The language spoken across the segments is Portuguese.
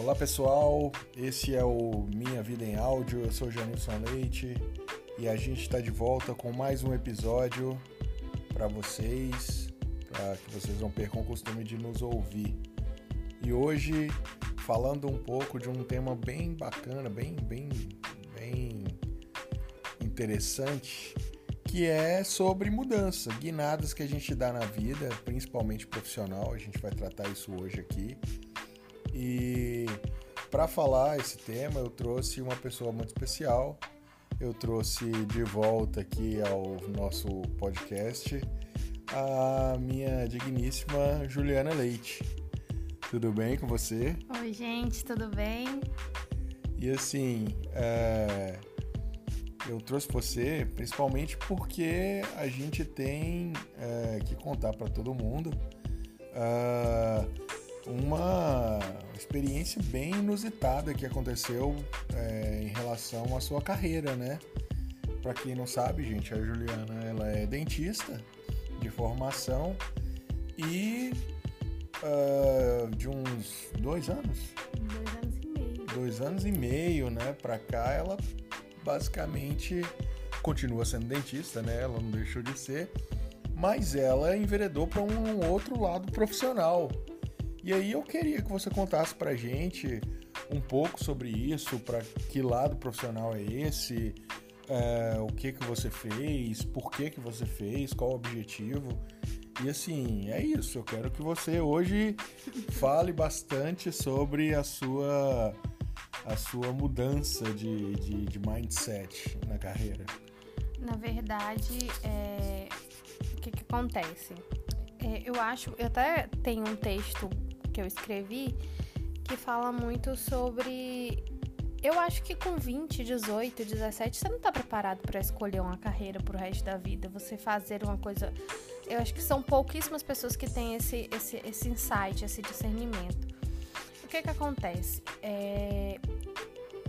Olá pessoal, esse é o Minha Vida em Áudio, eu sou o Janilson Leite e a gente está de volta com mais um episódio para vocês, para que vocês não percam o costume de nos ouvir. E hoje falando um pouco de um tema bem bacana, bem, bem, bem interessante, que é sobre mudança, guinadas que a gente dá na vida, principalmente profissional. A gente vai tratar isso hoje aqui. E para falar esse tema, eu trouxe uma pessoa muito especial. Eu trouxe de volta aqui ao nosso podcast a minha digníssima Juliana Leite. Tudo bem com você? Oi, gente, tudo bem? E assim, é... eu trouxe você principalmente porque a gente tem é, que contar para todo mundo. É uma experiência bem inusitada que aconteceu é, em relação à sua carreira, né? Para quem não sabe, gente, a Juliana ela é dentista de formação e uh, de uns dois anos, dois anos e meio, dois anos e meio, né? Para cá ela basicamente continua sendo dentista, né? Ela não deixou de ser, mas ela enveredou para um outro lado profissional, e aí eu queria que você contasse pra gente um pouco sobre isso, para que lado profissional é esse, é, o que que você fez, por que que você fez, qual o objetivo. E assim, é isso. Eu quero que você hoje fale bastante sobre a sua a sua mudança de, de, de mindset na carreira. Na verdade, é... o que, que acontece? É, eu acho, eu até tenho um texto que eu escrevi que fala muito sobre. Eu acho que com 20, 18, 17, você não está preparado para escolher uma carreira pro resto da vida. Você fazer uma coisa. Eu acho que são pouquíssimas pessoas que têm esse, esse, esse insight, esse discernimento. O que que acontece? É...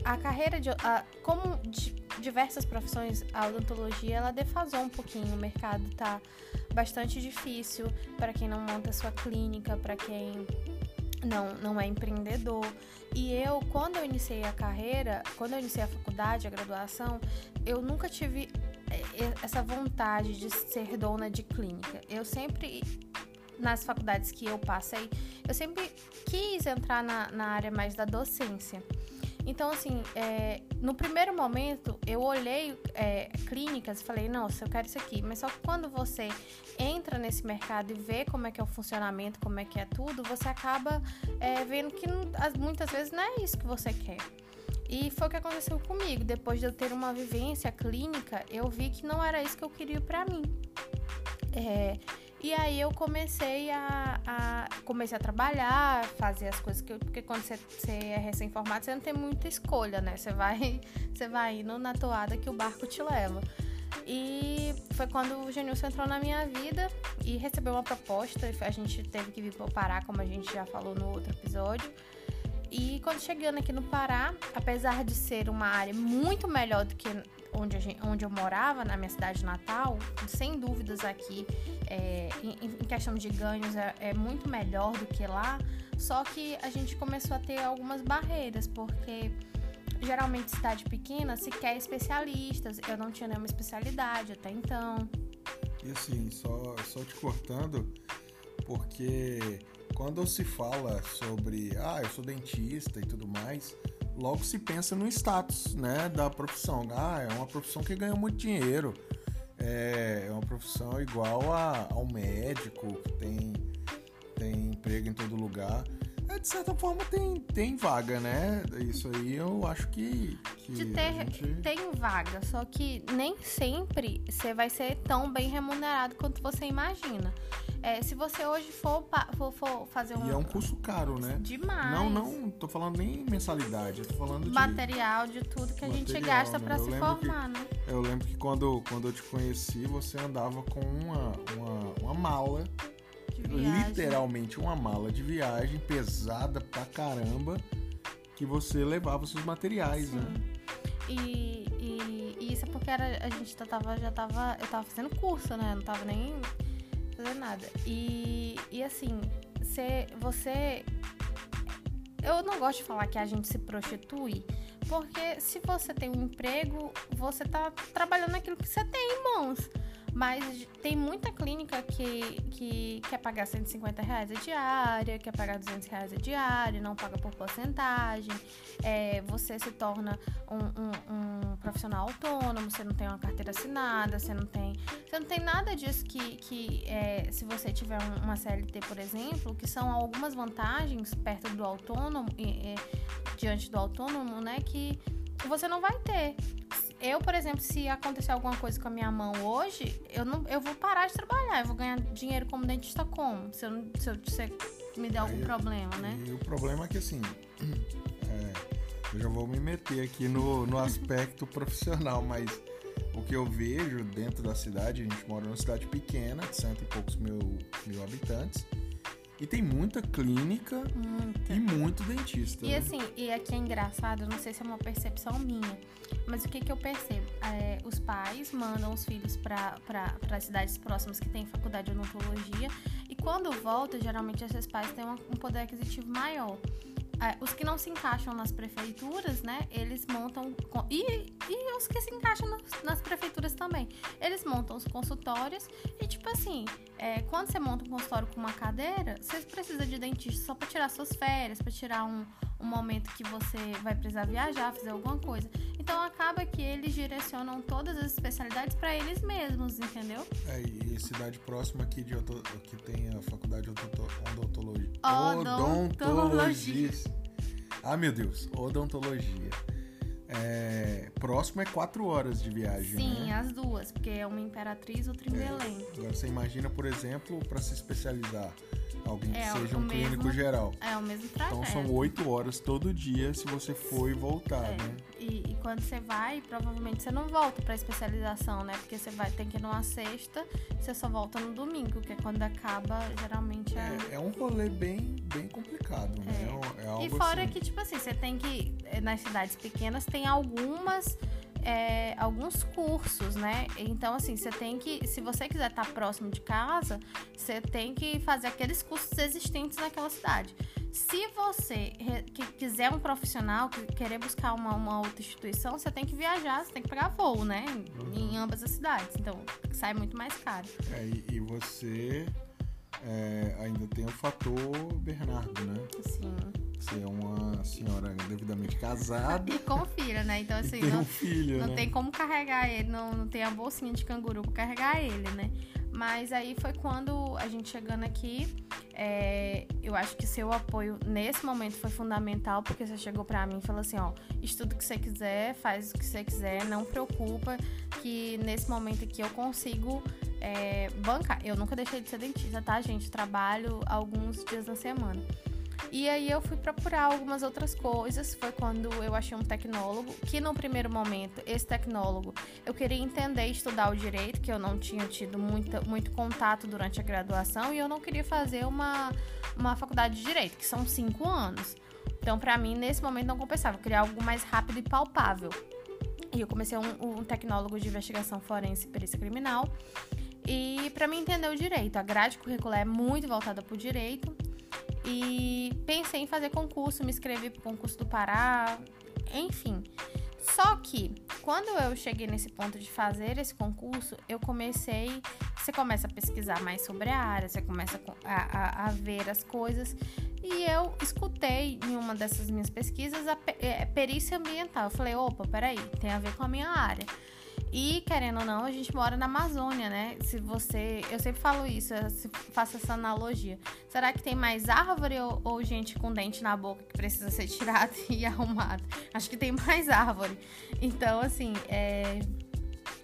A carreira de. A... Como diversas profissões, a odontologia ela defasou um pouquinho. O mercado está bastante difícil para quem não monta sua clínica, para quem não, não é empreendedor. E eu, quando eu iniciei a carreira, quando eu iniciei a faculdade, a graduação, eu nunca tive é, essa vontade de ser dona de clínica. Eu sempre, nas faculdades que eu passei, eu sempre quis entrar na, na área mais da docência. Então, assim, é, no primeiro momento, eu olhei é, clínicas e falei, nossa, eu quero isso aqui. Mas só que quando você entra nesse mercado e vê como é que é o funcionamento, como é que é tudo, você acaba é, vendo que muitas vezes não é isso que você quer. E foi o que aconteceu comigo. Depois de eu ter uma vivência clínica, eu vi que não era isso que eu queria para mim. É, e aí eu comecei a, a, comecei a trabalhar, fazer as coisas que eu, porque quando você, você é recém-formado, você não tem muita escolha, né? Você vai, você vai indo na toada que o barco te leva. E foi quando o Genilson entrou na minha vida e recebeu uma proposta. A gente teve que vir para o Pará, como a gente já falou no outro episódio. E quando chegando aqui no Pará, apesar de ser uma área muito melhor do que onde, gente, onde eu morava, na minha cidade natal, sem dúvidas aqui, é, em, em, questão de ganhos, é, é muito melhor do que lá. Só que a gente começou a ter algumas barreiras, porque geralmente cidade pequena se quer especialistas. Eu não tinha nenhuma especialidade até então. E assim, só, só te cortando, porque quando se fala sobre, ah, eu sou dentista e tudo mais, logo se pensa no status, né, da profissão. Ah, é uma profissão que ganha muito dinheiro. É, é uma profissão igual a, ao médico, que tem, tem emprego em todo lugar. É, de certa forma tem, tem vaga, né? Isso aí eu acho que. que de ter, gente... tem vaga, só que nem sempre você vai ser tão bem remunerado quanto você imagina. É, se você hoje for, for, for, fazer um. E é um curso caro, né? Demais. Não, não tô falando nem mensalidade, eu tô falando de. Material, de tudo que a gente gasta né? para se formar, que, né? Eu lembro que quando, quando eu te conheci, você andava com uma, uma, uma mala literalmente uma mala de viagem pesada pra caramba que você levava seus materiais, Sim. né? E, e, e, isso é porque era, a gente tava, já tava. Eu tava fazendo curso, né? Não tava nem fazendo nada. E, e assim, você, você eu não gosto de falar que a gente se prostitui, porque se você tem um emprego, você tá trabalhando naquilo que você tem em mãos. Mas tem muita clínica que, que quer pagar 150 reais a diária, quer pagar 200 reais a diária, não paga por porcentagem. É, você se torna um, um, um, profissional autônomo, você não tem uma carteira assinada, você não tem, você não tem nada disso que, que é, se você tiver uma CLT, por exemplo, que são algumas vantagens perto do autônomo, e, diante do autônomo, né, que você não vai ter eu, por exemplo, se acontecer alguma coisa com a minha mão hoje, eu não, eu vou parar de trabalhar, eu vou ganhar dinheiro como dentista como? Se, eu, se, eu, se me der algum Aí, problema, né? E o problema é que assim, é, eu já vou me meter aqui no, no aspecto profissional, mas o que eu vejo dentro da cidade, a gente mora numa cidade pequena, de cento e poucos mil, mil habitantes. E tem muita clínica muita. e muito dentista. E né? assim, e aqui é engraçado, não sei se é uma percepção minha, mas o que, que eu percebo? É, os pais mandam os filhos para cidades próximas que têm faculdade de odontologia e quando voltam, geralmente esses pais têm um poder aquisitivo maior. É, os que não se encaixam nas prefeituras, né? Eles montam. E, e os que se encaixam nas, nas prefeituras também. Eles montam os consultórios e, tipo assim, é, quando você monta um consultório com uma cadeira, você precisa de dentista só para tirar suas férias, para tirar um, um momento que você vai precisar viajar, fazer alguma coisa. Então acaba que eles direcionam todas as especialidades para eles mesmos, entendeu? É, e cidade próxima aqui de que tem a faculdade de odontologia. Odontologia. Ah, meu Deus, odontologia. É, próximo é quatro horas de viagem. Sim, né? as duas, porque é uma Imperatriz, outra em é, Belém. Agora você imagina, por exemplo, para se especializar alguém é, que seja um clínico mesmo, geral. É o mesmo trajeto. Então são oito horas todo dia se você for e voltar, é. né? E, e, quando você vai, provavelmente você não volta para especialização, né? Porque você vai ter que ir numa sexta, você só volta no domingo, que é quando acaba, geralmente é. É, é um rolê bem, bem complicado, né? É. é e fora assim... que, tipo assim, você tem que. Nas cidades pequenas tem algumas é, alguns cursos, né? Então, assim, você tem que, se você quiser estar próximo de casa, você tem que fazer aqueles cursos existentes naquela cidade. Se você que quiser um profissional, que querer buscar uma, uma outra instituição, você tem que viajar, você tem que pegar voo, né? Em ambas as cidades. Então, sai muito mais caro. É, e, e você é, ainda tem o fator Bernardo, né? Sim. Você é uma senhora devidamente casada. e com filha, né? Então, assim, não, um filho, não né? tem como carregar ele, não, não tem a bolsinha de canguru pra carregar ele, né? Mas aí foi quando a gente chegando aqui, é, eu acho que seu apoio nesse momento foi fundamental, porque você chegou para mim e falou assim, ó, estuda o que você quiser, faz o que você quiser, não preocupa, que nesse momento aqui eu consigo é, bancar. Eu nunca deixei de ser dentista, tá, gente? Trabalho alguns dias na semana. E aí eu fui procurar algumas outras coisas. Foi quando eu achei um tecnólogo, que no primeiro momento, esse tecnólogo, eu queria entender e estudar o direito, que eu não tinha tido muita, muito contato durante a graduação, e eu não queria fazer uma, uma faculdade de direito, que são cinco anos. Então, para mim, nesse momento não compensava. Eu queria algo mais rápido e palpável. E eu comecei um, um tecnólogo de investigação forense e perícia criminal. E para mim entender o direito, a grade curricular é muito voltada para o direito e pensei em fazer concurso, me inscrevi para o concurso do Pará, enfim. Só que quando eu cheguei nesse ponto de fazer esse concurso, eu comecei. Você começa a pesquisar mais sobre a área, você começa a, a, a ver as coisas. E eu escutei em uma dessas minhas pesquisas a é, perícia ambiental. Eu falei, opa, peraí, tem a ver com a minha área. E, querendo ou não, a gente mora na Amazônia, né? Se você. Eu sempre falo isso, eu faço essa analogia. Será que tem mais árvore ou, ou gente com dente na boca que precisa ser tirada e arrumada? Acho que tem mais árvore. Então, assim, é,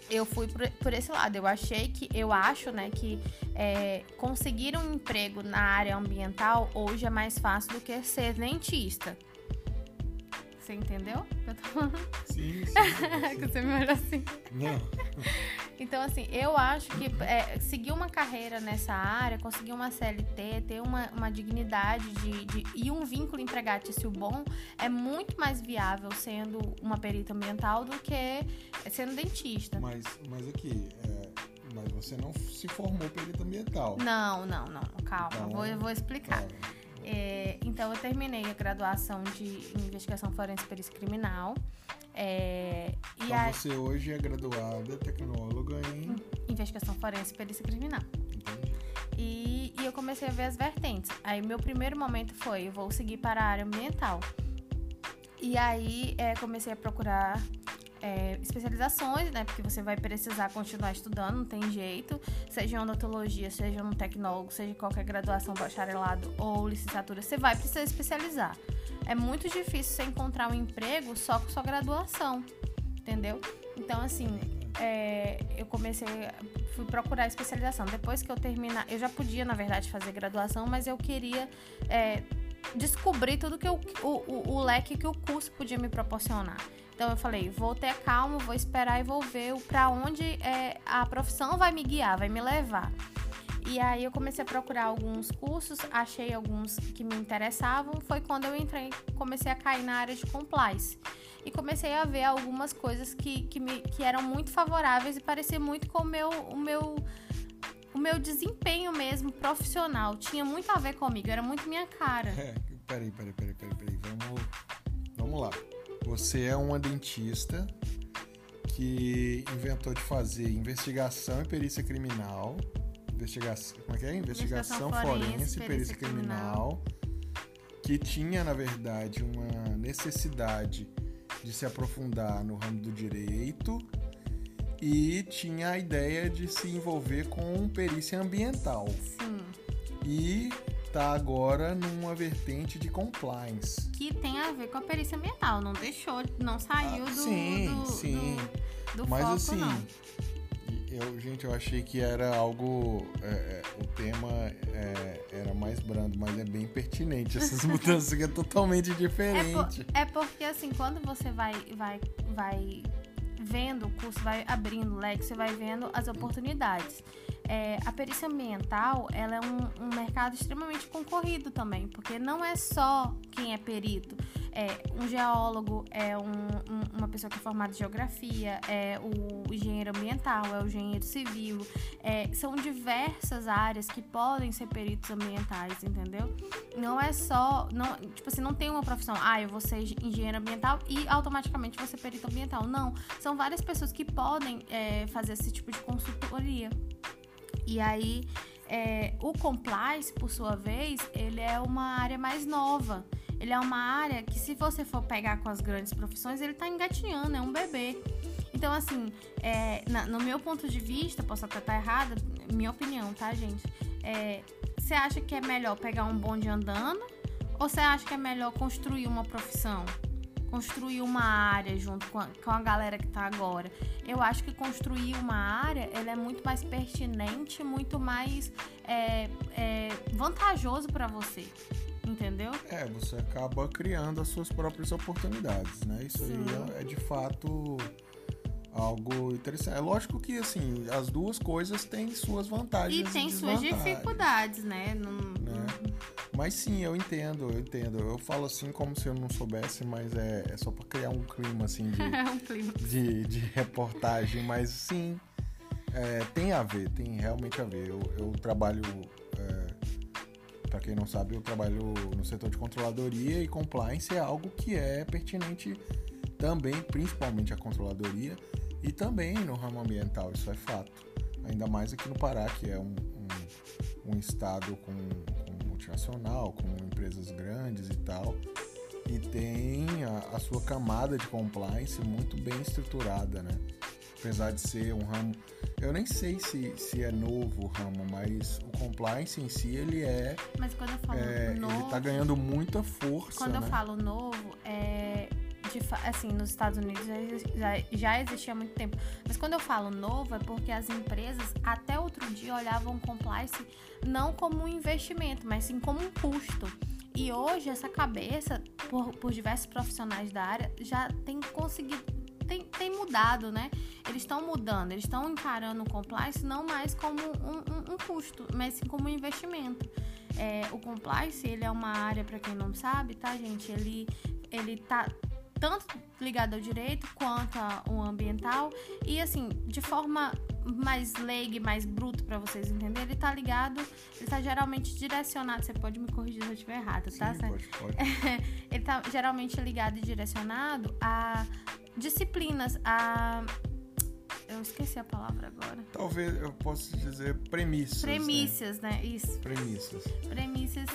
eu fui por, por, esse lado. Eu achei que, eu acho, né, que é, conseguir um emprego na área ambiental hoje é mais fácil do que ser dentista. Você entendeu eu tô falando? Sim, sim. que você me olha assim. Não. Então, assim, eu acho que é, seguir uma carreira nessa área, conseguir uma CLT, ter uma, uma dignidade de, de, e um vínculo empregatício bom é muito mais viável sendo uma perita ambiental do que sendo dentista. Mas, mas aqui, é, mas você não se formou perita ambiental. Não, não, não. Calma, então, vou, eu vou explicar. É, então, eu terminei a graduação de investigação forense e perícia criminal. É, então, a... você hoje é graduada tecnóloga em... Investigação forense e perícia criminal. E, e, eu comecei a ver as vertentes. Aí, meu primeiro momento foi: eu vou seguir para a área ambiental. E aí, é, comecei a procurar é, especializações, né? Porque você vai precisar continuar estudando, não tem jeito. Seja em odontologia, seja um tecnólogo, seja qualquer graduação, bacharelado ou licenciatura, você vai precisar especializar. É muito difícil você encontrar um emprego só com sua graduação, entendeu? Então, assim, é, eu comecei, fui procurar especialização. Depois que eu terminar, eu já podia, na verdade, fazer graduação, mas eu queria é, descobrir tudo que eu, o, o, o leque que o curso podia me proporcionar. Então eu falei, vou ter calma, vou esperar e vou ver para onde é, a profissão vai me guiar, vai me levar. E aí eu comecei a procurar alguns cursos, achei alguns que me interessavam. Foi quando eu entrei, comecei a cair na área de compliance. E comecei a ver algumas coisas que, que, me, que eram muito favoráveis e parecia muito com o meu, o meu o meu desempenho mesmo profissional. Tinha muito a ver comigo, era muito minha cara. É, peraí, peraí, peraí, peraí, peraí. Vamos, vamos lá. Você é uma dentista que inventou de fazer investigação e perícia criminal. Investigação, como é que é? Investigação, investigação forense, e perícia, criminal, criminal. Que tinha, na verdade, uma necessidade de se aprofundar no ramo do direito e tinha a ideia de se envolver com perícia ambiental. Sim. E tá agora numa vertente de compliance. Que tem a ver com a perícia ambiental, não deixou, não saiu ah, do, sim, do, sim. Do, do Mas foco, assim, não. Eu, gente, eu achei que era algo. É, é, o tema é, era mais brando, mas é bem pertinente. Essas mudanças que é totalmente diferente. É, por, é, porque assim, quando você vai, vai, vai vendo o curso, vai abrindo o leque, você vai vendo as oportunidades. É, a perícia ambiental ela é um, um, mercado extremamente concorrido também, porque não é só quem é perito. É um geólogo, é um, um, uma pessoa que é formada em geografia, é o engenheiro ambiental, é o engenheiro civil. É, são diversas áreas que podem ser peritos ambientais, entendeu? Não é só. Não, tipo assim, não tem uma profissão, ah, eu vou ser engenheiro ambiental e automaticamente vou ser perito ambiental. Não. São várias pessoas que podem é, fazer esse tipo de consultoria. E aí, é, o compliance, por sua vez, ele é uma área mais nova. Ele é uma área que, se você for pegar com as grandes profissões, ele está engatinhando, é um bebê. Então, assim, é, na, no meu ponto de vista, posso até estar errada, minha opinião, tá, gente? É, você acha que é melhor pegar um bonde andando ou você acha que é melhor construir uma profissão? Construir uma área junto com a, com a galera que está agora. Eu acho que construir uma área ela é muito mais pertinente, muito mais é, é, vantajoso para você. Entendeu? É, você acaba criando as suas próprias oportunidades, né? Isso Sim. aí é, é de fato algo interessante. É lógico que assim, as duas coisas têm suas vantagens. E tem suas dificuldades, né? Não, né? Mas sim, eu entendo, eu entendo. Eu falo assim como se eu não soubesse, mas é, é só para criar um clima assim de, é um clima. de, de reportagem. Mas sim, é, tem a ver, tem realmente a ver. Eu, eu trabalho, é, para quem não sabe, eu trabalho no setor de controladoria e compliance é algo que é pertinente também, principalmente a controladoria e também no ramo ambiental, isso é fato. Ainda mais aqui no Pará, que é um, um, um estado com, com, multinacional, com empresas grandes e tal, e tem a, a sua camada de compliance muito bem estruturada, né? Apesar de ser um ramo, eu nem sei se, se é novo o ramo, mas o compliance em si ele é. Mas quando eu falo é, novo, ele tá ganhando muita força. Quando né? eu falo novo, de, assim, nos Estados Unidos já, já existia há muito tempo. Mas quando eu falo novo, é porque as empresas até outro dia olhavam compliance não como um investimento, mas sim como um custo. E hoje essa cabeça, por, por diversos profissionais da área, já tem conseguido tem, tem, mudado, né? Eles estão mudando, eles estão encarando o compliance não mais como um, um, um custo, mas sim como um investimento. É, o compliance, ele é uma área, para quem não sabe, tá, gente? Ele, ele tá tanto ligado ao direito quanto ao ambiental e assim, de forma mais leiga, mais bruto para vocês entenderem, ele tá ligado, ele tá geralmente direcionado, você pode me corrigir se eu estiver errado, tá? Sim, pode, pode. ele tá geralmente ligado e direcionado a disciplinas, a eu esqueci a palavra agora. Talvez eu possa dizer premissas. Né? Premissas, né? né? Isso. Premissas. Premissas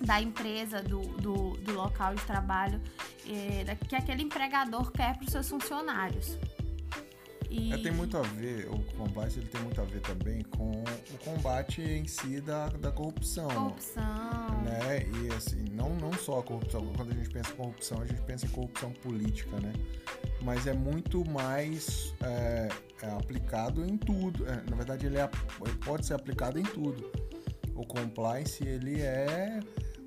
da empresa, do, do, do local de trabalho, é, que aquele empregador quer para os seus funcionários. E... É, tem muito a ver, o combate ele tem muito a ver também com o combate em si da, da corrupção. Corrupção. Né? E assim, não, não só a corrupção, quando a gente pensa em corrupção, a gente pensa em corrupção política, né? Mas é muito mais é, é aplicado em tudo. É, na verdade, ele, é, ele pode ser aplicado em tudo. O compliance, ele é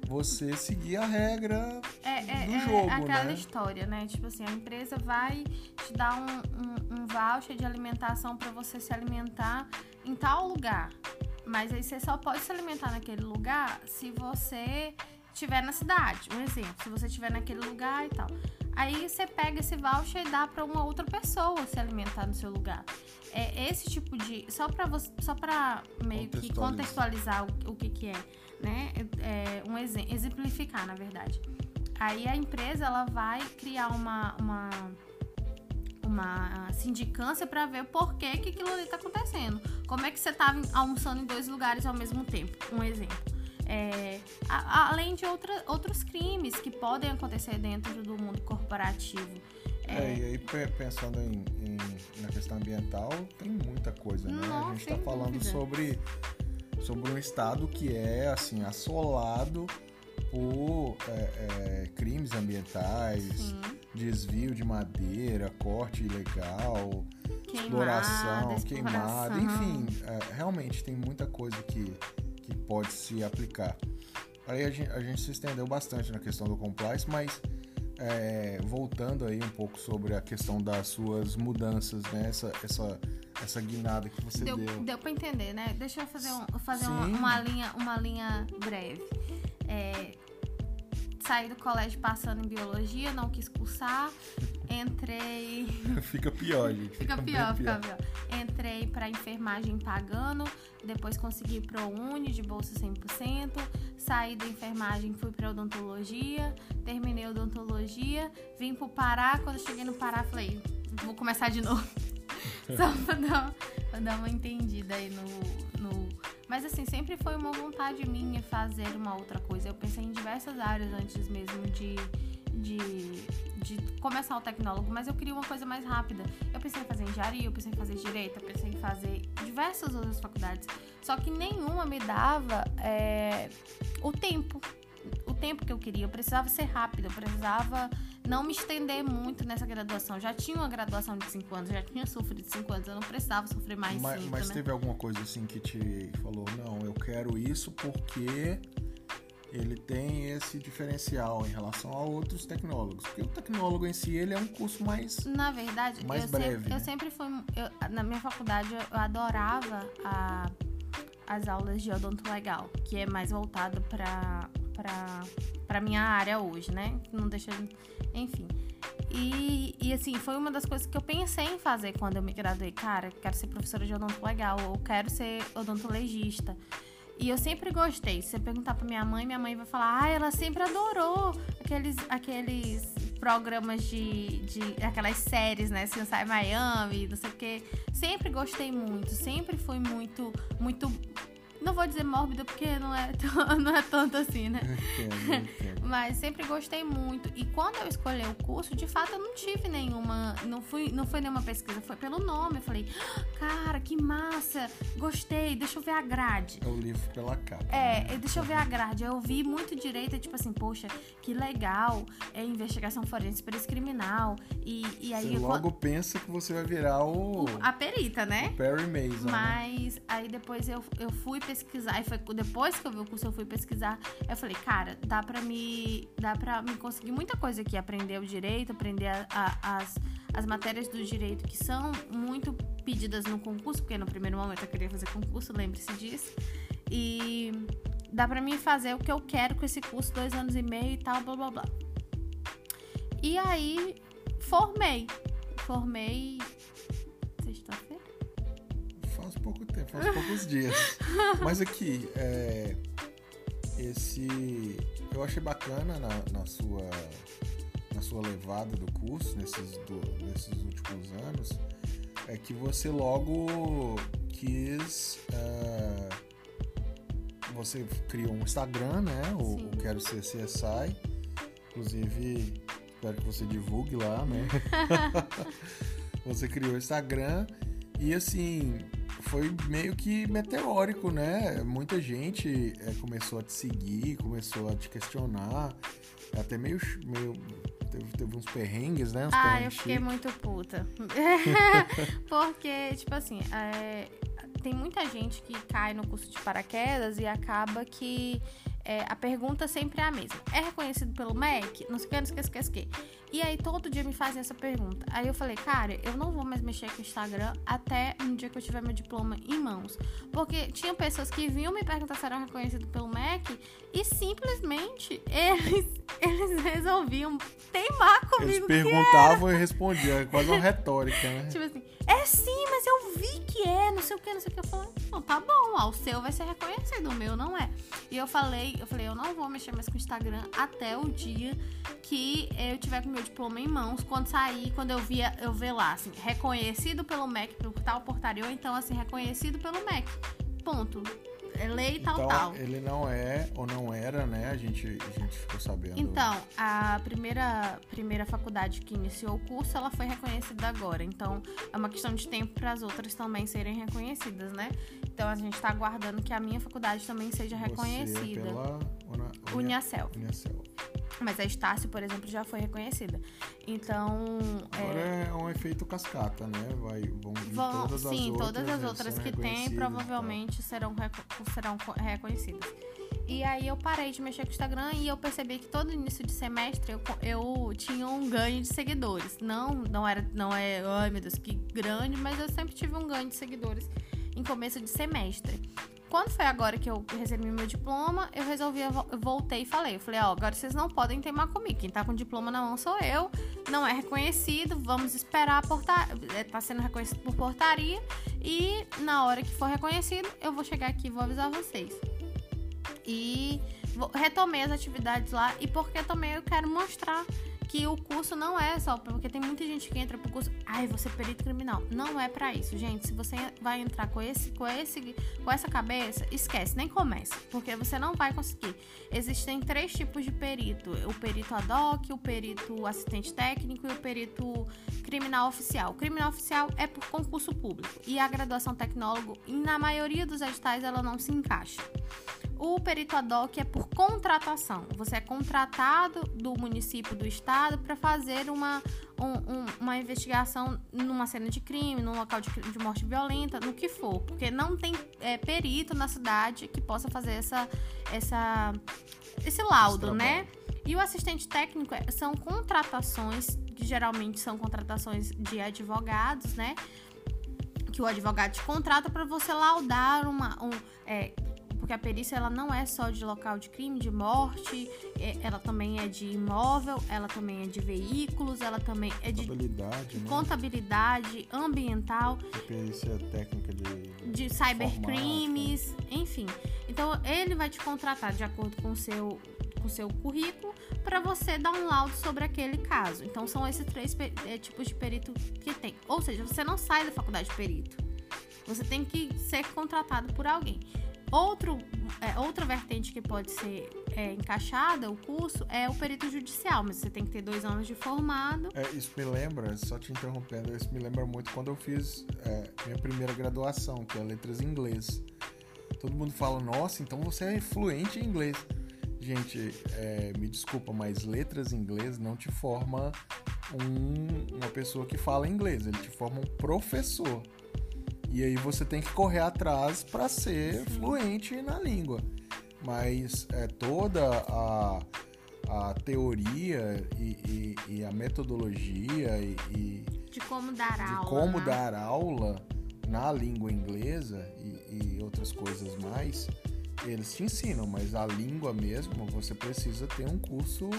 você seguir a regra é, é, do é jogo, é aquela né? história, né? Tipo assim, a empresa vai te dar um, um, um voucher de alimentação para você se alimentar em tal lugar. Mas aí você só pode se alimentar naquele lugar se você estiver na cidade. Um exemplo, se você estiver naquele lugar e tal. Aí você pega esse voucher e dá para uma outra pessoa se alimentar no seu lugar. É esse tipo de. Só para só para meio que contextualizar o, o que, que é né? É, um exemplificar, na verdade. Aí a empresa ela vai criar uma, uma, uma sindicância para ver por que, que aquilo ali está acontecendo. Como é que você está almoçando em dois lugares ao mesmo tempo? Um exemplo. É, a, além de outra, outros crimes que podem acontecer dentro do mundo corporativo. É, é e aí pensando em, em, na questão ambiental, tem muita coisa, né? Não, a gente está falando sobre sobre um estado que é assim assolado por é, é, crimes ambientais, Sim. desvio de madeira, corte ilegal, queimada, exploração, queimada, enfim, é, realmente tem muita coisa que, que pode se aplicar. Aí a gente, a gente se estendeu bastante na questão do compliance, mas é, voltando aí um pouco sobre a questão das suas mudanças, né? Essa, essa, essa guinada que você deu. Deu, deu para entender, né? Deixa eu fazer, um, fazer uma, uma, linha, uma linha breve. É, saí do colégio passando em biologia, não quis cursar. Entrei. fica pior, gente. Fica, fica pior, pior, fica pior. Entrei para enfermagem pagando, depois consegui pro Uni de bolsa 100%. Saí da enfermagem, fui para odontologia, terminei odontologia, vim pro Pará. Quando cheguei no Pará, falei, vou começar de novo. Só pra dar, pra dar uma entendida aí no, no. Mas assim, sempre foi uma vontade minha fazer uma outra coisa. Eu pensei em diversas áreas antes mesmo de, de, de começar o tecnólogo, mas eu queria uma coisa mais rápida. Eu pensei em fazer engenharia, eu pensei em fazer direito, eu pensei em fazer diversas outras faculdades. Só que nenhuma me dava é, o tempo. Tempo que eu queria. Eu precisava ser rápida, eu precisava não me estender muito nessa graduação. Já tinha uma graduação de 5 anos, já tinha sofrido 5 anos, eu não precisava sofrer mais Mas, cinco, mas né? teve alguma coisa assim que te falou, não, eu quero isso porque ele tem esse diferencial em relação a outros tecnólogos. Porque o tecnólogo em si, ele é um curso mais Na verdade, mais eu, breve, sempre, né? eu sempre fui... Eu, na minha faculdade, eu adorava a, as aulas de odonto legal, que é mais voltado para para minha área hoje, né? Não deixa... Enfim... E, e, assim, foi uma das coisas que eu pensei em fazer quando eu me graduei. Cara, quero ser professora de odonto legal, ou quero ser odontologista. E eu sempre gostei. Se você perguntar pra minha mãe, minha mãe vai falar: ah, ela sempre adorou aqueles, aqueles programas de, de. aquelas séries, né? Sai Miami, não sei o quê. Sempre gostei muito, sempre fui muito, muito não vou dizer mórbida porque não é, não é tanto assim, né? Entendo. Mas sempre gostei muito. E quando eu escolhi o curso, de fato eu não tive nenhuma. Não, fui, não foi nenhuma pesquisa, foi pelo nome. Eu falei, ah, cara, que massa, gostei, deixa eu ver a grade. É o livro pela capa. É, né? deixa eu ver a grade. Eu vi muito direito, tipo assim, poxa, que legal, é investigação forense perícia criminal. E, e aí. Você logo pensa que você vai virar o. o a perita, né? O Perry Mason. Né? Mas né? aí depois eu, eu fui pesquisar e foi depois que eu vi o curso, eu fui pesquisar, eu falei, cara, dá pra me. dá pra me conseguir muita coisa aqui, aprender o direito, aprender a, a, as, as matérias do direito que são muito pedidas no concurso, porque no primeiro momento eu queria fazer concurso, lembre-se disso. E dá pra mim fazer o que eu quero com esse curso, dois anos e meio e tal, blá blá blá. E aí formei. Formei pouco tempo, faz poucos dias. Mas aqui, é, esse eu achei bacana na, na sua na sua levada do curso nesses, do, nesses últimos anos é que você logo quis uh, você criou um Instagram né? O, o Quero Ser CSI inclusive espero que você divulgue lá né? Você criou o Instagram e assim foi meio que meteórico, né? Muita gente é, começou a te seguir, começou a te questionar, até meio, meio teve, teve uns perrengues, né? Uns ah, perrengues eu fiquei muito puta. Porque, tipo assim, é, tem muita gente que cai no curso de paraquedas e acaba que é, a pergunta sempre é a mesma. É reconhecido pelo MEC? Não sei o que, não sei o que, não sei o que. E aí todo dia me fazem essa pergunta. Aí eu falei, cara, eu não vou mais mexer com o Instagram até no dia que eu tiver meu diploma em mãos. Porque tinha pessoas que vinham me perguntar se eram reconhecidos pelo MEC e simplesmente eles, eles resolviam teimar comigo. Eles perguntavam e respondiam. É quase uma retórica, né? Tipo assim, é sim, mas eu vi que é, não sei o que, não sei o que. Eu falei, não, tá bom, ó, o seu vai ser reconhecido, o meu não é. E eu falei, eu falei, eu não vou mexer mais com o Instagram até o dia que eu tiver com meu diploma em mãos. Quando sair, quando eu via, eu ver lá, assim, reconhecido pelo MEC, por tal portaria, ou então, assim, reconhecido pelo MEC. Ponto. É lei tal, então, tal. Ele não é ou não era, né? A gente, a gente ficou sabendo. Então, a primeira, primeira faculdade que iniciou o curso, ela foi reconhecida agora. Então, é uma questão de tempo para as outras também serem reconhecidas, né? Então, a gente está aguardando que a minha faculdade também seja reconhecida. Você é pela Una, Uniacel. Uniacel. Mas a Estácio, por exemplo, já foi reconhecida. Então. Agora é, é um efeito cascata, né? Vai, vão vir vão, todas sim, as todas as outras que tem provavelmente serão, serão reconhecidas. E aí eu parei de mexer com o Instagram e eu percebi que todo início de semestre eu, eu tinha um ganho de seguidores. Não, não era, não é, ai meu Deus, que grande, mas eu sempre tive um ganho de seguidores em começo de semestre. Quando foi agora que eu recebi meu diploma, eu resolvi, eu voltei e falei. Eu falei, ó, agora vocês não podem teimar comigo. Quem tá com diploma na mão sou eu. Não é reconhecido, vamos esperar a portaria. É, tá sendo reconhecido por portaria. E na hora que for reconhecido, eu vou chegar aqui e vou avisar vocês. E retomei as atividades lá. E porque também eu quero mostrar que o curso não é só porque tem muita gente que entra pro curso, ai, você perito criminal. Não é para isso, gente. Se você vai entrar com esse com esse com essa cabeça, esquece, nem comece, porque você não vai conseguir. Existem três tipos de perito: o perito ad hoc, o perito assistente técnico e o perito criminal oficial. O criminal oficial é por concurso público e a graduação tecnólogo, na maioria dos editais, ela não se encaixa. O perito ad hoc é por contratação. Você é contratado do município, do estado, para fazer uma, um, um, uma investigação numa cena de crime, num local de, de morte violenta, no que for. Porque não tem é, perito na cidade que possa fazer essa, essa, esse laudo, né? E o assistente técnico é, são contratações, que geralmente são contratações de advogados, né? Que o advogado te contrata para você laudar uma. Um, é, porque a perícia ela não é só de local de crime, de morte, é, ela também é de imóvel, ela também é de veículos, ela também é de contabilidade, né? contabilidade ambiental, a perícia técnica de, de cybercrimes, enfim. Então ele vai te contratar de acordo com o seu com seu currículo para você dar um laudo sobre aquele caso. Então são esses três é, tipos de perito que tem. Ou seja, você não sai da faculdade de perito. Você tem que ser contratado por alguém. Outro, é, outra vertente que pode ser é, encaixada, o curso, é o perito judicial, mas você tem que ter dois anos de formado. É, isso me lembra, só te interrompendo, isso me lembra muito quando eu fiz é, minha primeira graduação, que é Letras em Inglês. Todo mundo fala, nossa, então você é fluente em inglês. Gente, é, me desculpa, mas letras em inglês não te forma um, uma pessoa que fala inglês, ele te forma um professor. E aí você tem que correr atrás para ser fluente na língua. Mas é toda a, a teoria e, e, e a metodologia e, e, de como dar de aula, como né? dar aula na língua inglesa e, outras coisas mais, eles te ensinam, mas a língua mesmo, você precisa ter um curso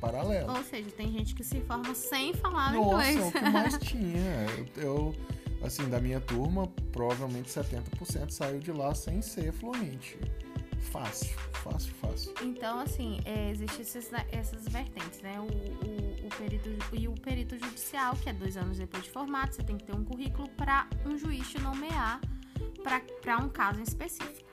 paralelo. Ou seja, tem gente que se forma sem falar Nossa, inglês. é o que mais tinha. Eu, eu, assim, da minha turma, provavelmente 70% saiu de lá sem ser fluente. Fácil, fácil, fácil. Então, assim, é, existem esses- essas vertentes, né? O, o, o perito, e o perito judicial, que é dois anos depois de formado, você tem que ter um currículo para um juiz te nomear para um caso específico.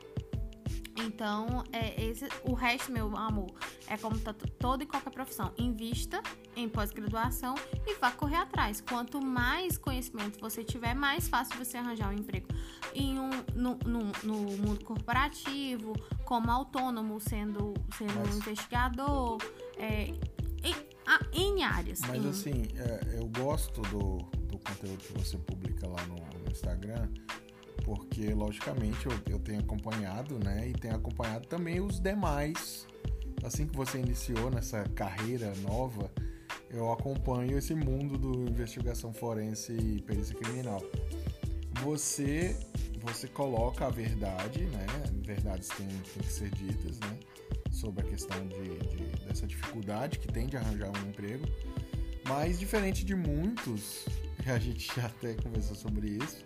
Então, é esse, o resto, meu amor, é como to- toda e qualquer profissão. Invista em pós-graduação e vá correr atrás. Quanto mais conhecimento você tiver, mais fácil você arranjar um emprego em um, no, no, no mundo corporativo, como autônomo, sendo, sendo Mas- um investigador, é, em, a- em áreas. Mas em- assim, é, eu gosto do, do conteúdo que você publica lá no, no Instagram, porque logicamente eu, eu tenho acompanhado, né? E tenho acompanhado também os demais. Assim que você iniciou nessa carreira nova, eu acompanho esse mundo do investigação forense e perícia criminal. Você você coloca a verdade, né? Verdades têm, têm que ser ditas, né? Sobre a questão de, de- dessa dificuldade que tem de arranjar um emprego. Mas diferente de muitos, a gente já até conversou sobre isso,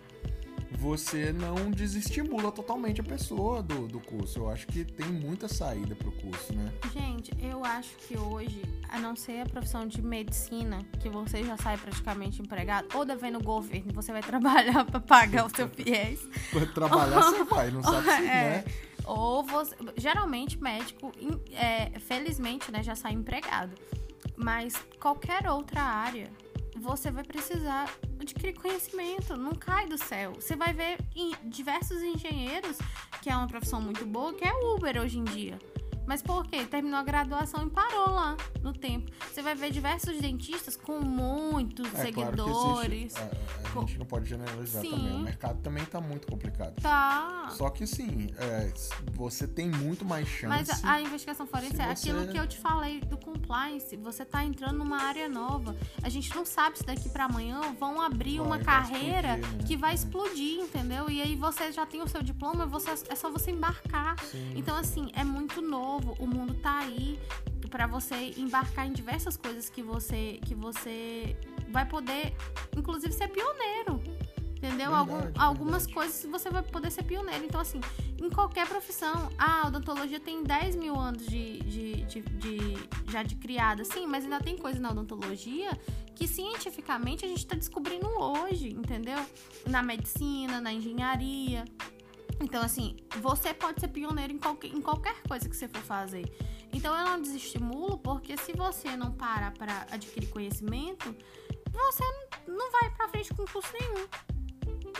você não desestimula totalmente a pessoa do, do curso. Eu acho que tem muita saída pro curso, né? Gente, eu acho que hoje, a não ser a profissão de medicina, que você já sai praticamente empregado, ou devendo governo, você vai trabalhar para pagar o seu fiéis. Trabalhar, você vai, não sabe se, É. né? Ou você. Geralmente, médico, é, felizmente, né, já sai empregado. Mas qualquer outra área, você vai precisar adquirir conhecimento. Não cai do céu. Você vai ver diversos engenheiros, que é uma profissão muito boa, que é Uber hoje em dia. Mas por quê? Terminou a graduação e parou lá no tempo. Você vai ver diversos dentistas com muitos É claro que seguidores. existe. A, a gente não pode generalizar Sim. também. O mercado também tá muito complicado. Tá. Só que sim, é, você tem muito mais chance. Mas a, a investigação forense se é aquilo você- que eu te falei do compliance. Você tá entrando numa área nova. A gente não sabe se daqui pra amanhã vão abrir Vai, uma vai carreira explodir, né? que vai É. explodir, entendeu? E aí você já tem o seu diploma, você, é só você embarcar. Sim. Então, assim, é muito novo. O mundo tá aí pra você embarcar em diversas coisas que você, que você vai poder, inclusive, ser pioneiro. Entendeu? Algum- Verdade, algumas verdade. coisas você vai poder ser pioneiro. Então, assim, em qualquer profissão. A odontologia tem 10 mil anos de, de, de, de- já de criada, sim, mas ainda tem coisa na odontologia que cientificamente a gente tá descobrindo hoje, entendeu? Na medicina, na engenharia. Então, assim, você pode ser pioneiro em qualquer, em qualquer coisa que você for fazer. Então, eu não desestimulo, porque se você não parar para adquirir conhecimento, você não vai pra frente com curso nenhum.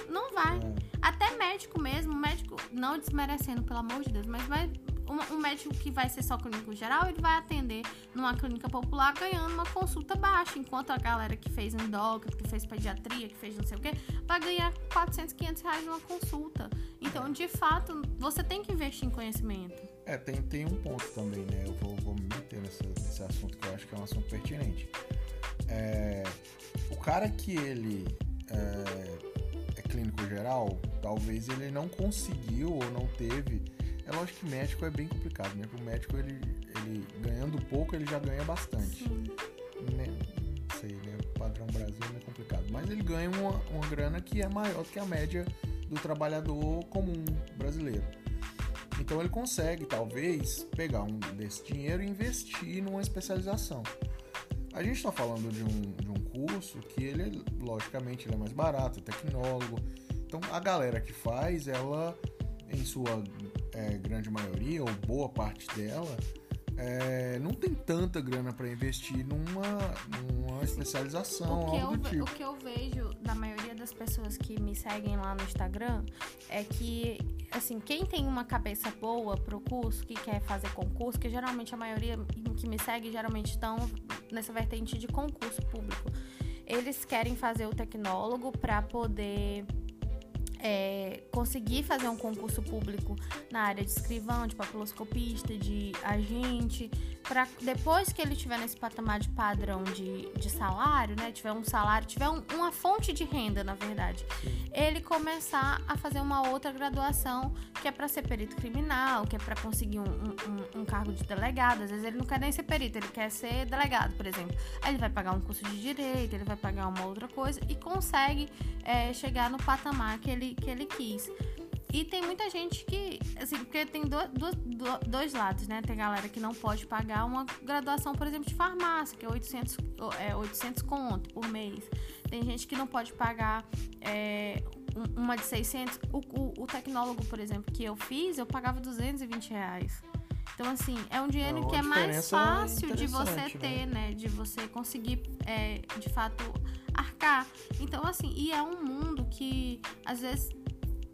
Não vai. É. Até médico mesmo, médico, não desmerecendo, pelo amor de Deus, mas vai, um, um médico que vai ser só clínico geral, ele vai atender numa clínica popular ganhando uma consulta baixa, enquanto a galera que fez endócrino, que fez pediatria, que fez não sei o quê, vai ganhar 400, 500 reais numa consulta. Então, de fato, você tem que investir em conhecimento. É, tem, tem um ponto também, né? Eu vou, vou me meter nesse assunto que eu acho que é um assunto pertinente. É, o cara que ele é, é clínico geral, talvez ele não conseguiu ou não teve. É lógico que médico é bem complicado, né? Porque o médico, ele, ele ganhando pouco, ele já ganha bastante. Sim. Né? Não sei, né? O padrão Brasil é meio complicado. Mas ele ganha uma, uma grana que é maior do que a média do trabalhador comum brasileiro. Então ele consegue, talvez, pegar um desse dinheiro e investir numa especialização. A gente está falando de um, de um curso que ele, logicamente, ele é mais barato, é tecnólogo. Então a galera que faz, ela, em sua é, grande maioria, ou boa parte dela, é, não tem tanta grana para investir numa, numa especialização, O que, algo eu, do tipo. o que eu vejo da maioria das pessoas que me seguem lá no Instagram é que, assim, quem tem uma cabeça boa pro curso, que quer fazer concurso, que geralmente a maioria que me segue geralmente estão nessa vertente de concurso público. Eles querem fazer o tecnólogo para poder é, conseguir fazer um concurso público na área de escrivão, de papiloscopista, de agente, para depois que ele tiver nesse patamar de padrão de, de salário, né, tiver um salário, tiver um, uma fonte de renda, na verdade, Sim. ele começar a fazer uma outra graduação que é para ser perito criminal, que é para conseguir um, um, um, cargo de delegado. Às vezes ele não quer nem ser perito, ele quer ser delegado, por exemplo. Aí ele vai pagar um curso de direito, ele vai pagar uma outra coisa e consegue é, chegar no patamar que ele que ele quis. E tem muita gente que, assim, porque tem do, do, do, dois lados, né? Tem galera que não pode pagar uma graduação, por exemplo, de farmácia, que é 800, é 800 conto por mês. Tem gente que não pode pagar é, uma de 600. O, o, o, tecnólogo, por exemplo, que eu fiz, eu pagava 220 reais. Então, assim, é um dinheiro é que é mais fácil de você né? ter, né? De você conseguir, é, de fato, arcar. Então, assim, e é um mundo que, às vezes,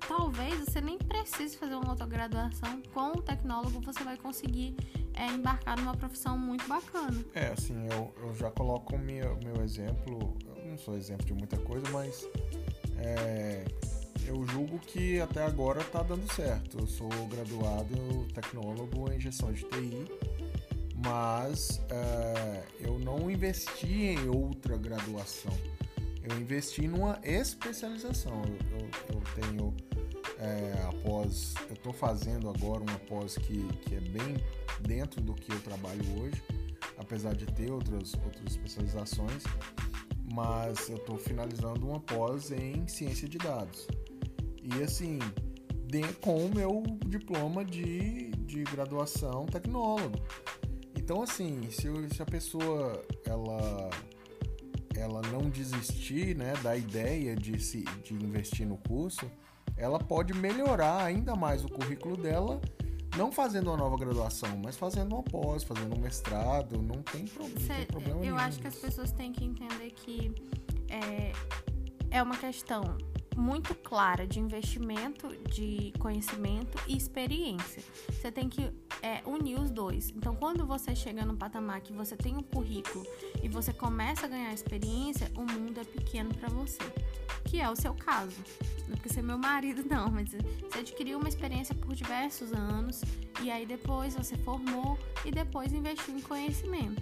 talvez você nem precise fazer uma autograduação. Com o tecnólogo, você vai conseguir é, embarcar numa profissão muito bacana. É, assim, eu, eu já coloco o meu, meu exemplo. Eu não sou exemplo de muita coisa, mas é, eu julgo que até agora está dando certo. Eu sou graduado tecnólogo em gestão de TI, mas é, eu não investi em outra graduação. Eu investi numa especialização. Eu, eu, eu tenho é, após, eu estou fazendo agora uma pós que, que é bem dentro do que eu trabalho hoje, apesar de ter outras, outras especializações, mas eu estou finalizando uma pós em ciência de dados. E assim, de, com o meu diploma de, de graduação tecnólogo. Então assim, se, se a pessoa ela ela não desistir né, da ideia de, se, de investir no curso, ela pode melhorar ainda mais o currículo dela, não fazendo uma nova graduação, mas fazendo uma pós, fazendo um mestrado, não tem, pro, não tem problema eu nenhum. Eu acho que as pessoas têm que entender que é, é uma questão muito clara de investimento, de conhecimento e experiência. Você tem que é, unir os dois. Então, quando você chega no patamar que você tem um currículo e você começa a ganhar experiência, o mundo é pequeno para você, que é o seu caso. Não é porque ser meu marido, não, mas você adquiriu uma experiência por diversos anos e aí depois você formou e depois investiu em conhecimento.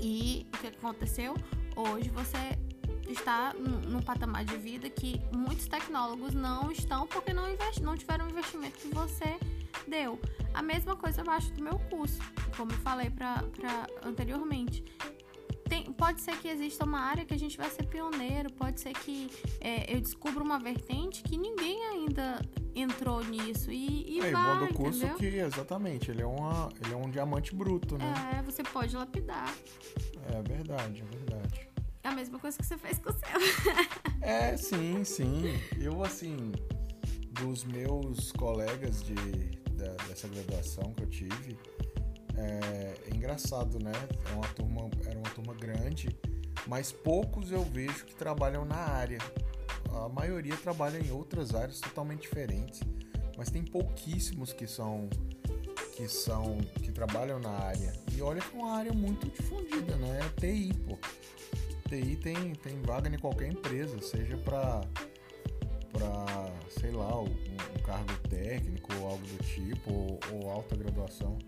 E o que aconteceu? Hoje você está num patamar de vida que muitos tecnólogos não estão porque não, não tiveram o investimento que você deu. A mesma coisa eu acho do meu curso, como eu falei pra, pra anteriormente. Tem, pode ser que exista uma área que a gente vai ser pioneiro, pode ser que é, eu descubra uma vertente que ninguém ainda entrou nisso e, e é, vai, bom do curso entendeu? que exatamente ele é uma ele é um diamante bruto né é você pode lapidar é verdade é verdade a mesma coisa que você fez com o seu. é, sim, sim. Eu, assim, dos meus colegas de, da, dessa graduação que eu tive, é, é, engraçado, né? É uma turma, era uma turma grande, mas poucos eu vejo que trabalham na área. A maioria trabalha em outras áreas totalmente diferentes, mas tem pouquíssimos que são que são que trabalham na área. E olha que é uma área muito difundida, né? É TI, pô. TI tem, tem vaga em qualquer empresa, seja para para sei lá, um, um, cargo técnico ou algo do tipo, ou, ou, alta graduação.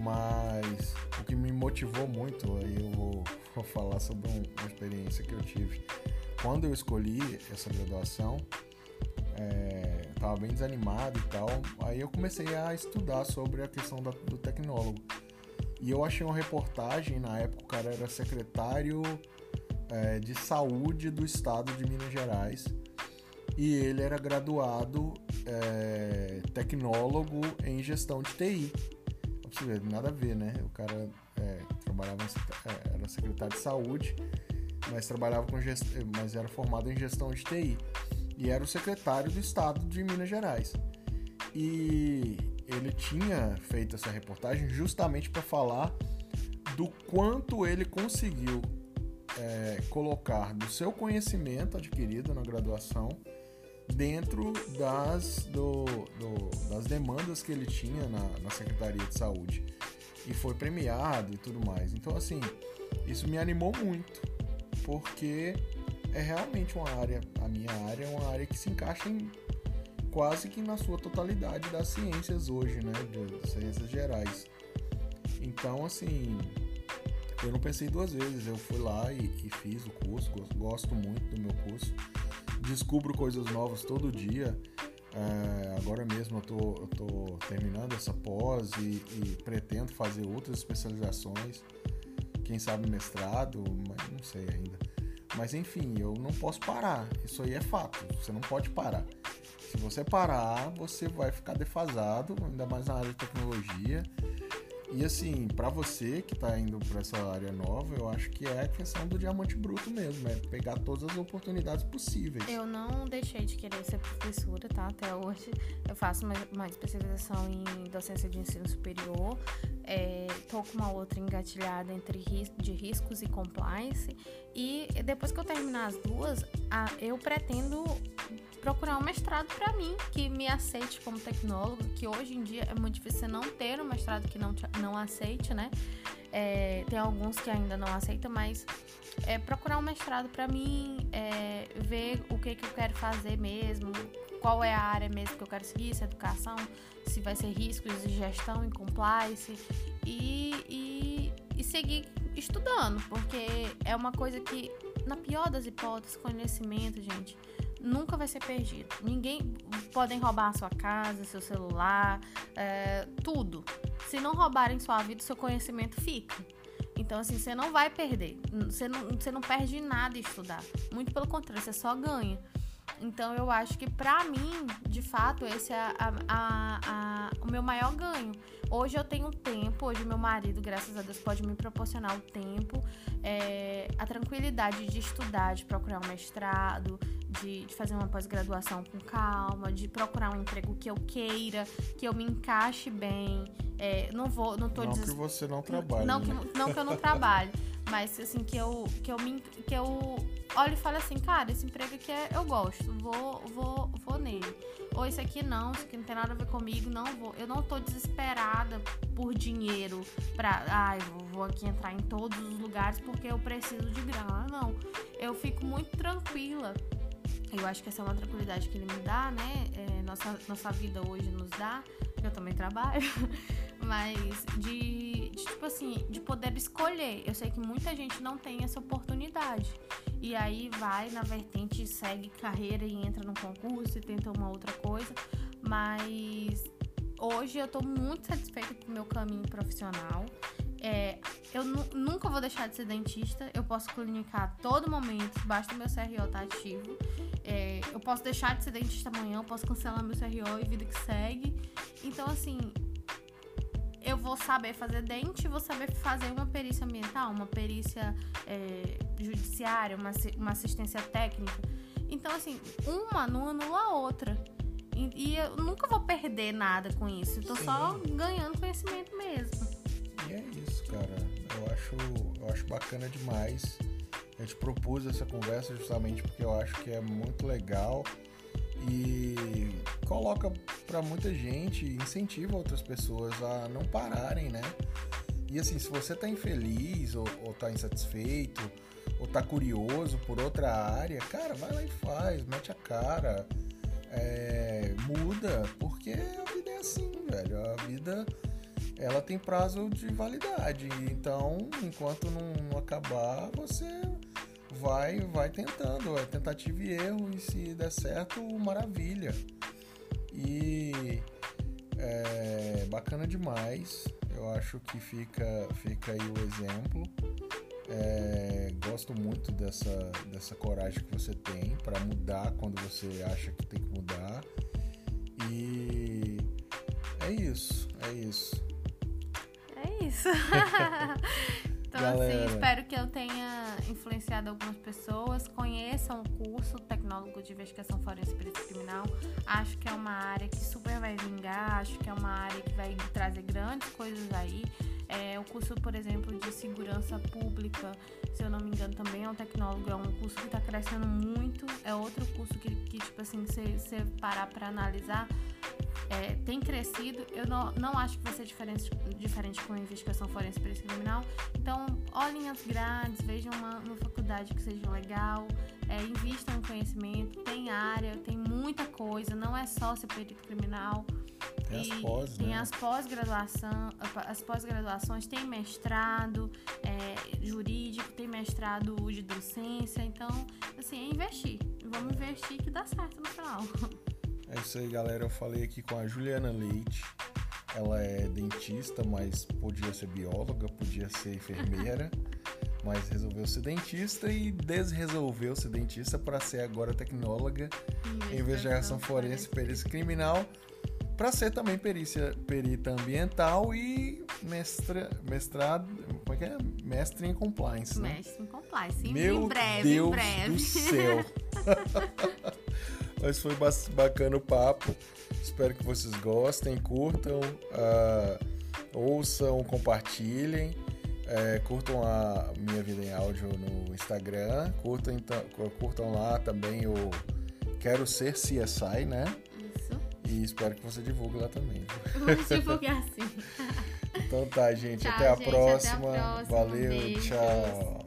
Mas o que me motivou muito, aí eu vou, vou falar sobre uma experiência que eu tive. Quando eu escolhi essa graduação, é, estava bem desanimado e tal. Aí eu comecei a estudar sobre a questão da, do tecnólogo. E eu achei uma reportagem, na época o cara era secretário é, de saúde do estado de Minas Gerais e ele era graduado é, tecnólogo em gestão de TI. Nada a ver, né? O cara é, trabalhava em, é, era secretário de saúde, mas trabalhava com gest... mas era formado em gestão de TI e era o secretário do estado de Minas Gerais. E ele tinha feito essa reportagem justamente para falar do quanto ele conseguiu é, colocar do seu conhecimento adquirido na graduação dentro das, do, do, das demandas que ele tinha na, na Secretaria de Saúde. E foi premiado e tudo mais. Então, assim, isso me animou muito, porque é realmente uma área, a minha área é uma área que se encaixa em quase que na sua totalidade das ciências hoje, né, de ciências gerais. Então, assim, eu não pensei duas vezes, eu fui lá e, e fiz o curso, gosto muito do meu curso, descubro coisas novas todo dia. É, agora mesmo eu tô, eu tô terminando essa pós e, e, pretendo fazer outras especializações, quem sabe mestrado, mas não sei ainda. Mas enfim, eu não posso parar, isso aí é fato, você não pode parar. Se você parar, você vai ficar defasado, ainda mais na área de tecnologia. E assim, para você que está indo para essa área nova, eu acho que é a questão do diamante bruto mesmo, é pegar todas as oportunidades possíveis. Eu não deixei de querer ser professora, tá? Até hoje eu faço uma especialização em docência de ensino superior. É, tô com uma outra engatilhada entre ris de riscos e compliance. E depois que eu terminar as duas, a, eu pretendo procurar um mestrado para mim que me aceite como tecnólogo, que hoje em dia é muito difícil você não ter um mestrado que não, te, não aceite, né? É, tem alguns que ainda não aceitam, mas é, procurar um mestrado para mim, é, ver o que, que eu quero fazer mesmo, qual é a área mesmo que eu quero seguir, se é educação, se vai ser riscos de gestão e compliance, e, e, e seguir estudando, porque é uma coisa que, na pior das hipóteses, conhecimento, gente, nunca vai ser perdido. Ninguém podem roubar a sua casa, seu celular, é, tudo. Se não roubarem sua vida, seu conhecimento fica. Então, assim, você não vai perder. Você não, você não perde nada em estudar. Muito pelo contrário, você só ganha. Então, eu acho que pra mim, de fato, esse é a, a, a, o meu maior ganho. Hoje eu tenho tempo, hoje meu marido, graças a Deus, pode me proporcionar o tempo, é, a tranquilidade de estudar, de procurar um mestrado, de, de fazer uma pós-graduação com calma, de procurar um emprego que eu queira, que eu me encaixe bem. É, não vou, não tô Não des... que você não trabalhe. Não, né? que, não que eu não trabalhe, mas assim que eu que eu me que eu olho e falo assim, cara, esse emprego aqui é, eu gosto, vou vou vou nele. Ou esse aqui não, isso aqui não tem nada a ver comigo, não vou. Eu não tô desesperada por dinheiro pra, ai, ah, vou, vou aqui entrar em todos os lugares porque eu preciso de grana. Não. Eu fico muito tranquila eu acho que essa é uma tranquilidade que ele me dá, né? É, nossa, nossa vida hoje nos dá. Eu também trabalho. Mas de, de, tipo assim, de poder escolher. Eu sei que muita gente não tem essa oportunidade. E aí vai na vertente, segue carreira e entra no concurso e tenta uma outra coisa. Mas hoje eu tô muito satisfeita com o meu caminho profissional. É, eu nunca vou deixar de ser dentista. Eu posso clinicar a todo momento, basta o meu CRO estar tá ativo. É, eu posso deixar de ser dentista amanhã, eu posso cancelar meu CRO e vida que segue. Então, assim, eu vou saber fazer dente, vou saber fazer uma perícia ambiental, uma perícia é, judiciária, uma, uma assistência técnica. Então, assim, uma não anula a outra. E, e eu nunca vou perder nada com isso. Eu tô Sim. só ganhando conhecimento mesmo. E é isso, cara. Eu acho, eu acho bacana demais. A gente propôs essa conversa justamente porque eu acho que é muito legal e coloca para muita gente, incentiva outras pessoas a não pararem, né? E assim, se você tá infeliz ou, ou tá insatisfeito ou tá curioso por outra área, cara, vai lá e faz, mete a cara, é, muda, porque a vida é assim, velho. A vida ela tem prazo de validade. Então, enquanto não, não acabar, você vai vai tentando, é tentativa e erro, e se der certo, maravilha. E é bacana demais. Eu acho que fica, fica aí o exemplo. É, gosto muito dessa, dessa coragem que você tem para mudar quando você acha que tem que mudar. E é isso, é isso isso. então, assim, Galera. assim, espero que eu tenha influenciado algumas pessoas. Conheçam o curso Tecnólogo de Investigação Forense e Perito Criminal. Acho que é uma área que super vai vingar. Acho que é uma área que vai trazer grandes coisas aí. É, o curso, por exemplo, de segurança pública, se eu não me engano, também é um tecnólogo, é um curso que está crescendo muito. É outro curso que, que tipo assim, você parar para analisar, é, tem crescido. Eu não, não acho que vai ser diferente, diferente com a investigação forense perícia criminal. Então, olhem as grades, vejam uma, uma faculdade que seja legal, é, invistam em conhecimento, tem área, tem muita coisa, não é só ser perito criminal. Tem as pós, tem né? as pós-graduação, as pós-graduações, tem mestrado é, jurídico, tem mestrado de docência, então, assim, é investir. Vamos investir que dá certo no final. É isso aí, galera. Eu falei aqui com a Juliana Leite. Ela é dentista, mas podia ser bióloga, podia ser enfermeira, mas resolveu ser dentista e desresolveu ser dentista para ser agora tecnóloga em investigação forense, perícia criminal, para ser também perícia, perita ambiental e mestra, mestrado, como é que é? Mestre em compliance, né? Mestre em compliance. Em- Meu em breve, Deus em breve. do céu. Mas foi bacana o papo. Espero que vocês gostem, curtam, ah, ouçam, compartilhem. eh, curtam a minha vida em áudio no Instagram. Curtam, então, curtam lá também o Quero Ser CSI, né? E espero que você divulgue lá também. Vamos divulgar assim. Então tá, gente. Até, a gente, até a próxima. próxima. Valeu, Beijos. tchau.